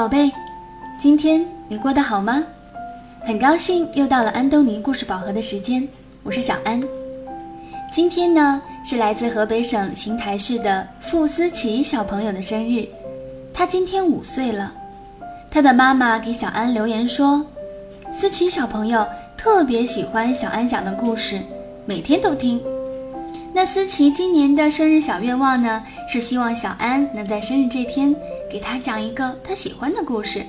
宝贝，今天你过得好吗？很高兴又到了安东尼故事宝盒的时间，我是小安。今天呢是来自河北省邢台市的傅思琪小朋友的生日，他今天五岁了。他的妈妈给小安留言说，思琪小朋友特别喜欢小安讲的故事，每天都听。那思琪今年的生日小愿望呢，是希望小安能在生日这天给他讲一个他喜欢的故事，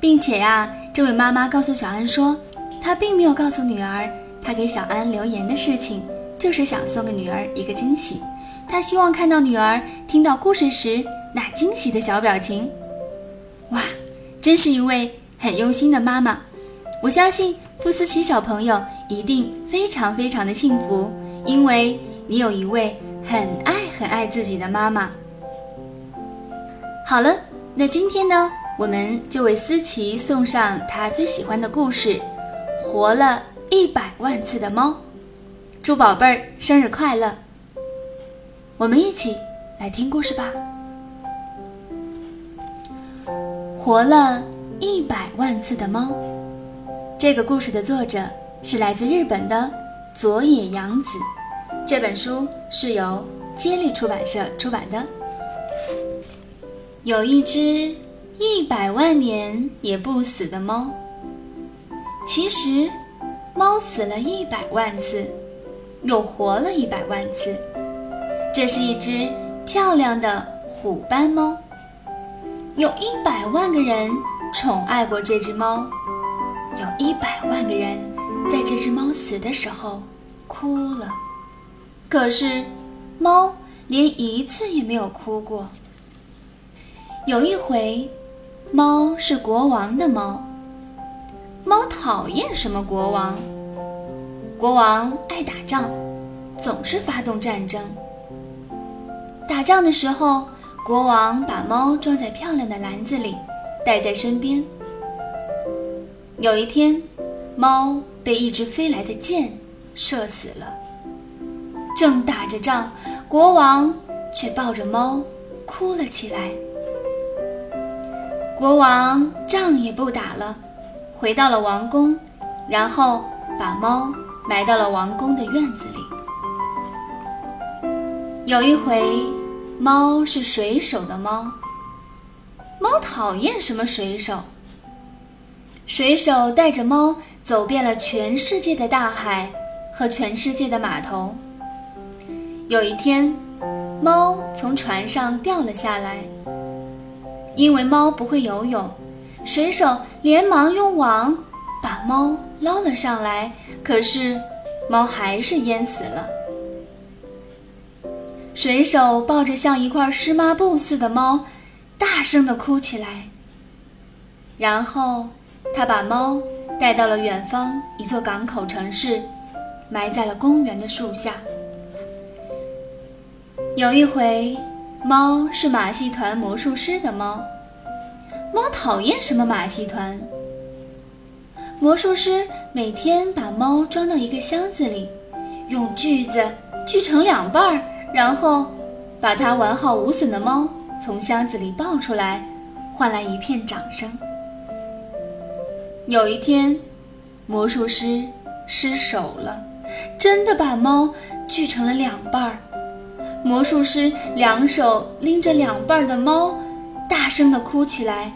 并且呀，这位妈妈告诉小安说，她并没有告诉女儿她给小安留言的事情，就是想送给女儿一个惊喜。她希望看到女儿听到故事时那惊喜的小表情。哇，真是一位很用心的妈妈。我相信傅思琪小朋友一定非常非常的幸福。因为你有一位很爱很爱自己的妈妈。好了，那今天呢，我们就为思琪送上她最喜欢的故事《活了一百万次的猫》。祝宝贝儿生日快乐！我们一起来听故事吧。活了一百万次的猫，这个故事的作者是来自日本的。佐野洋子，这本书是由接力出版社出版的。有一只一百万年也不死的猫。其实，猫死了一百万次，又活了一百万次。这是一只漂亮的虎斑猫。有一百万个人宠爱过这只猫，有一百万个人。在这只猫死的时候，哭了。可是，猫连一次也没有哭过。有一回，猫是国王的猫。猫讨厌什么国王？国王爱打仗，总是发动战争。打仗的时候，国王把猫装在漂亮的篮子里，带在身边。有一天，猫。被一支飞来的箭射死了。正打着仗，国王却抱着猫哭了起来。国王仗也不打了，回到了王宫，然后把猫埋到了王宫的院子里。有一回，猫是水手的猫。猫讨厌什么水手？水手带着猫。走遍了全世界的大海和全世界的码头。有一天，猫从船上掉了下来。因为猫不会游泳，水手连忙用网把猫捞了上来。可是，猫还是淹死了。水手抱着像一块湿抹布似的猫，大声地哭起来。然后，他把猫。带到了远方一座港口城市，埋在了公园的树下。有一回，猫是马戏团魔术师的猫。猫讨厌什么马戏团？魔术师每天把猫装到一个箱子里，用锯子锯成两半儿，然后把它完好无损的猫从箱子里抱出来，换来一片掌声。有一天，魔术师失手了，真的把猫锯成了两半儿。魔术师两手拎着两半的猫，大声地哭起来。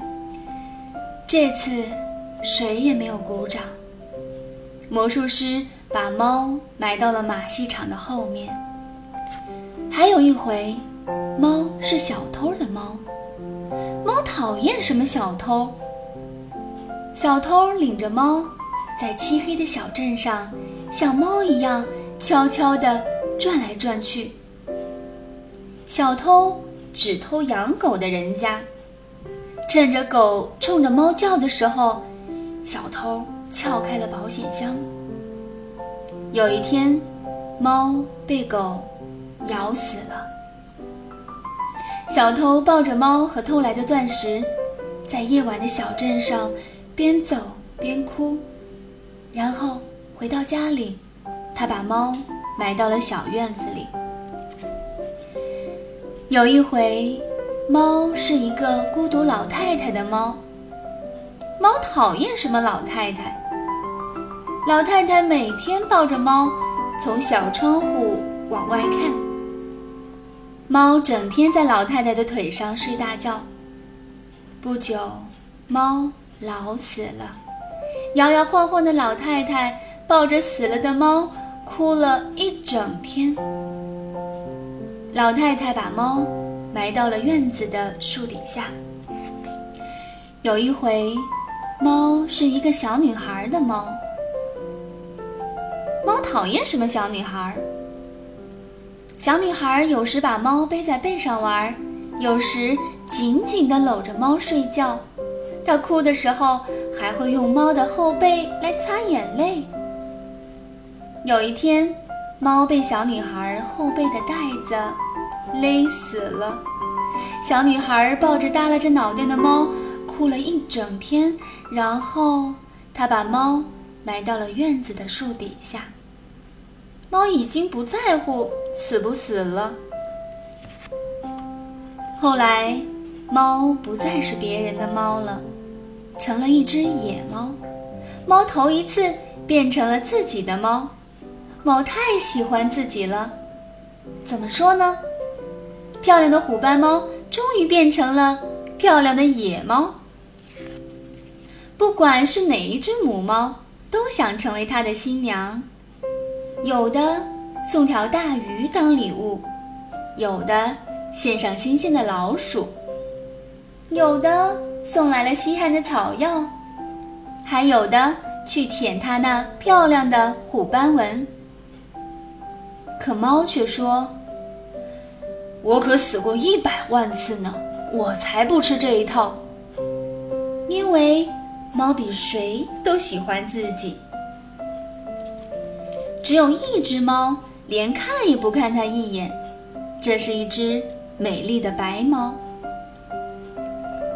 这次谁也没有鼓掌。魔术师把猫埋到了马戏场的后面。还有一回，猫是小偷的猫，猫讨厌什么小偷？小偷领着猫，在漆黑的小镇上，像猫一样悄悄地转来转去。小偷只偷养狗的人家，趁着狗冲着猫叫的时候，小偷撬开了保险箱。有一天，猫被狗咬死了。小偷抱着猫和偷来的钻石，在夜晚的小镇上。边走边哭，然后回到家里，他把猫埋到了小院子里。有一回，猫是一个孤独老太太的猫。猫讨厌什么老太太？老太太每天抱着猫，从小窗户往外看。猫整天在老太太的腿上睡大觉。不久，猫老死了。摇摇晃晃的老太太抱着死了的猫，哭了一整天。老太太把猫埋到了院子的树底下。有一回，猫是一个小女孩的猫。猫讨厌什么小女孩？小女孩有时把猫背在背上玩，有时紧紧地搂着猫睡觉。它哭的时候还会用猫的后背来擦眼泪。有一天。猫被小女孩后背的带子勒死了，小女孩抱着耷拉着脑袋的猫，哭了一整天。然后她把猫埋到了院子的树底下。猫已经不在乎死不死了。后来，猫不再是别人的猫了，成了一只野猫。猫头一次变成了自己的猫。猫太喜欢自己了，怎么说呢？漂亮的虎斑猫终于变成了漂亮的野猫。不管是哪一只母猫，都想成为它的新娘。有的送条大鱼当礼物，有的献上新鲜的老鼠，有的送来了稀罕的草药，还有的去舔它那漂亮的虎斑纹。可猫却说：“我可死过一百万次呢，我才不吃这一套。因为猫比谁都喜欢自己。只有一只猫连看也不看它一眼，这是一只美丽的白猫。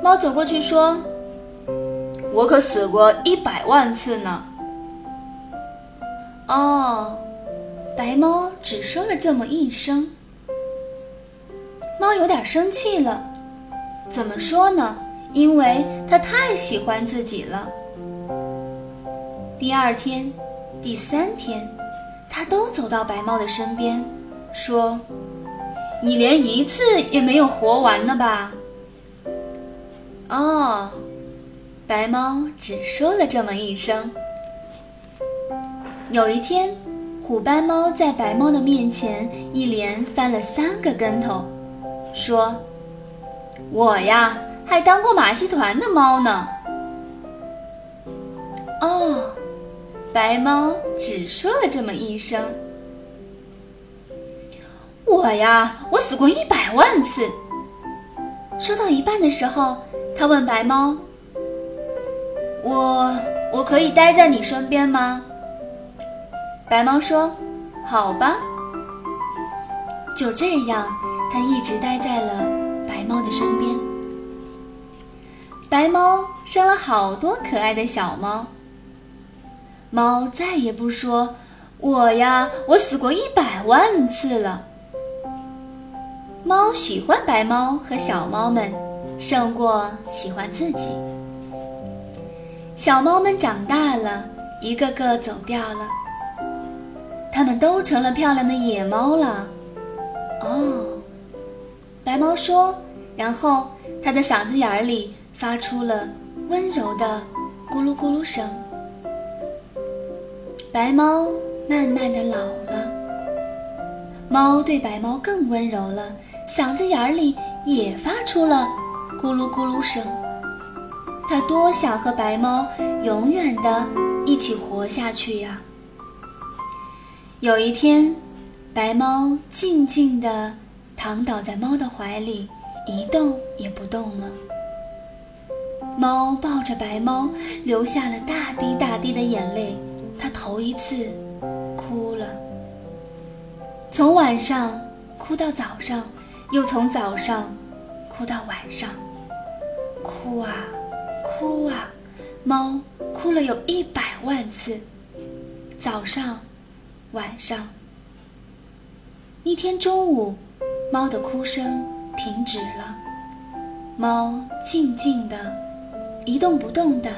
猫走过去说：‘我可死过一百万次呢。’哦。”白猫只说了这么一声，猫有点生气了。怎么说呢？因为它太喜欢自己了。第二天、第三天，它都走到白猫的身边，说：“你连一次也没有活完呢吧？”哦，白猫只说了这么一声。有一天。虎斑猫在白猫的面前一连翻了三个跟头，说：“我呀，还当过马戏团的猫呢。”哦，白猫只说了这么一声。我呀，我死过一百万次。说到一半的时候，他问白猫：“我，我可以待在你身边吗？”白猫说：“好吧。”就这样，它一直待在了白猫的身边。白猫生了好多可爱的小猫。猫再也不说：“我呀，我死过一百万次了。”猫喜欢白猫和小猫们，胜过喜欢自己。小猫们长大了，一个个走掉了。它们都成了漂亮的野猫了，哦，白猫说，然后它的嗓子眼里发出了温柔的咕噜咕噜声。白猫慢慢的老了，猫对白猫更温柔了，嗓子眼里也发出了咕噜咕噜声。它多想和白猫永远的一起活下去呀！有一天，白猫静静地躺倒在猫的怀里，一动也不动了。猫抱着白猫，流下了大滴大滴的眼泪。它头一次哭了，从晚上哭到早上，又从早上哭到晚上，哭啊哭啊，猫哭了有一百万次。早上。晚上，一天中午，猫的哭声停止了。猫静静的，一动不动的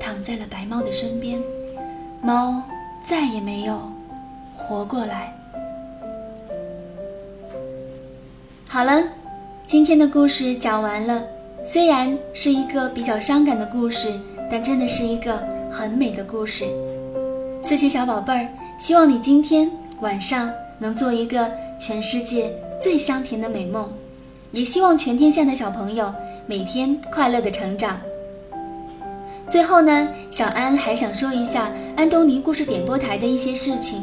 躺在了白猫的身边。猫再也没有活过来。好了，今天的故事讲完了。虽然是一个比较伤感的故事，但真的是一个很美的故事。刺青小宝贝儿，希望你今天晚上能做一个全世界最香甜的美梦，也希望全天下的小朋友每天快乐的成长。最后呢，小安还想说一下安东尼故事点播台的一些事情。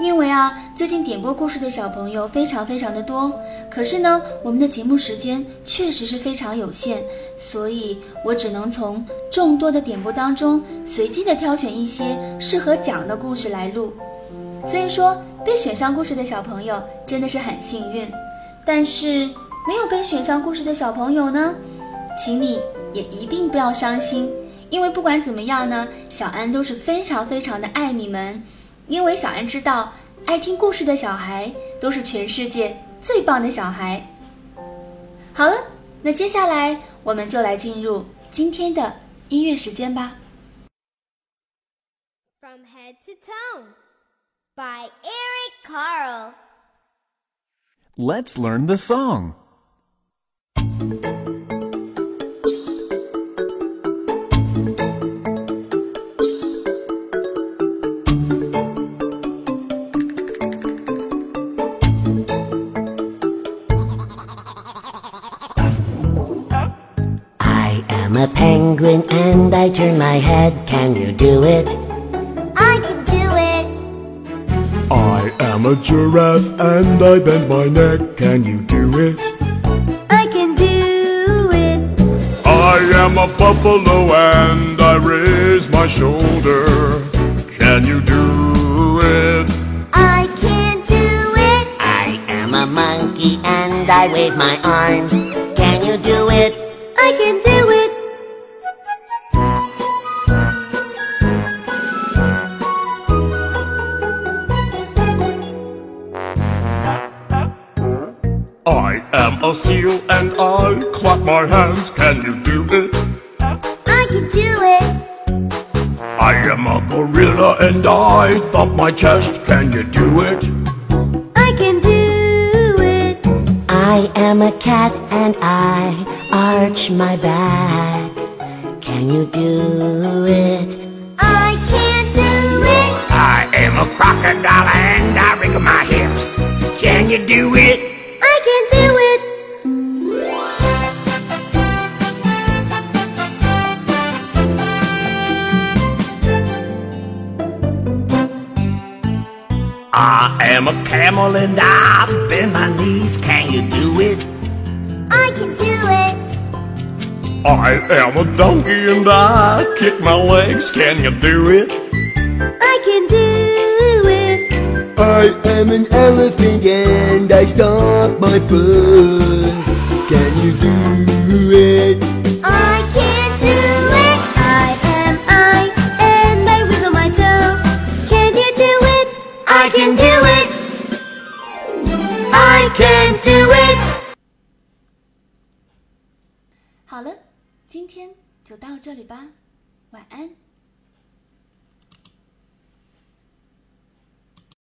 因为啊，最近点播故事的小朋友非常非常的多，可是呢，我们的节目时间确实是非常有限，所以我只能从众多的点播当中随机的挑选一些适合讲的故事来录。所以说，被选上故事的小朋友真的是很幸运，但是没有被选上故事的小朋友呢，请你也一定不要伤心，因为不管怎么样呢，小安都是非常非常的爱你们。因为小安知道，爱听故事的小孩都是全世界最棒的小孩。好了，那接下来我们就来进入今天的音乐时间吧。From head to toe by Eric Carle. Let's learn the song. I'm a penguin and I turn my head. Can you do it? I can do it. I am a giraffe and I bend my neck. Can you do it? I can do it. I am a buffalo and I raise my shoulder. Can you do it? I can do it. I am a monkey and I wave my arms. Can you do it? I can do it. I am a and I clap my hands. Can you do it? I can do it. I am a gorilla and I thump my chest. Can you do it? I can do it. I am a cat and I arch my back. Can you do it? I can't do it. I am a crocodile and I wriggle my hips. Can you do it? I can do it. I am a camel and I bend my knees. Can you do it? I can do it. I am a donkey and I kick my legs. Can you do it? I can do it. I am an elephant and I stomp my foot. Can you do it? 吧，晚安。